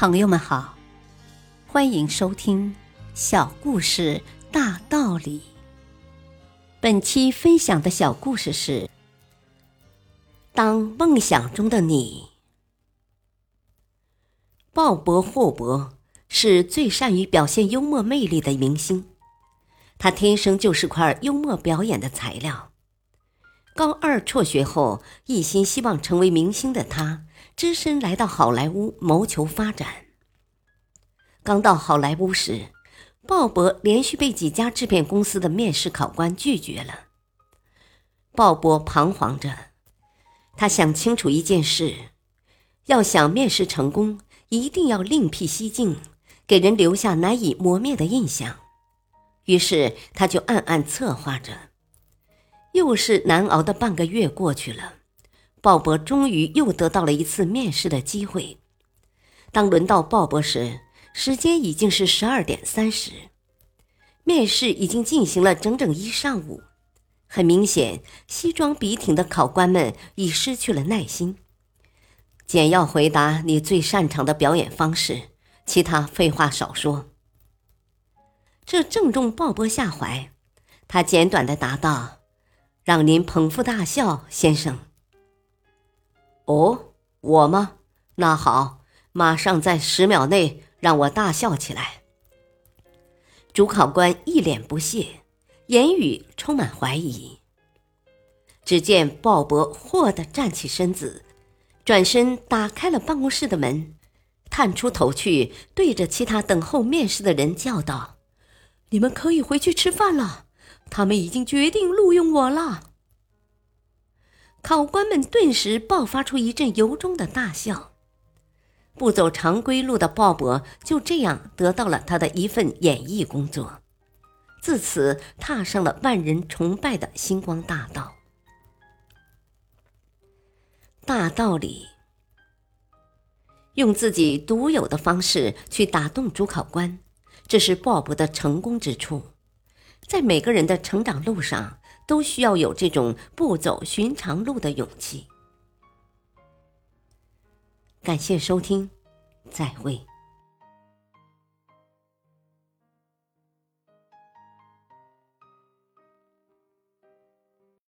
朋友们好，欢迎收听《小故事大道理》。本期分享的小故事是《当梦想中的你》。鲍勃·霍伯是最善于表现幽默魅力的明星，他天生就是块幽默表演的材料。高二辍学后，一心希望成为明星的他。只身来到好莱坞谋求发展。刚到好莱坞时，鲍勃连续被几家制片公司的面试考官拒绝了。鲍勃彷徨着，他想清楚一件事：要想面试成功，一定要另辟蹊径，给人留下难以磨灭的印象。于是，他就暗暗策划着。又是难熬的半个月过去了。鲍勃终于又得到了一次面试的机会。当轮到鲍勃时，时间已经是十二点三十。面试已经进行了整整一上午。很明显，西装笔挺的考官们已失去了耐心。简要回答你最擅长的表演方式，其他废话少说。这正中鲍勃下怀，他简短的答道：“让您捧腹大笑，先生。”哦，我吗？那好，马上在十秒内让我大笑起来。主考官一脸不屑，言语充满怀疑。只见鲍勃霍地站起身子，转身打开了办公室的门，探出头去，对着其他等候面试的人叫道：“你们可以回去吃饭了，他们已经决定录用我了。”考官们顿时爆发出一阵由衷的大笑。不走常规路的鲍勃就这样得到了他的一份演艺工作，自此踏上了万人崇拜的星光大道。大道理，用自己独有的方式去打动主考官，这是鲍勃的成功之处。在每个人的成长路上。都需要有这种不走寻常路的勇气。感谢收听，再会。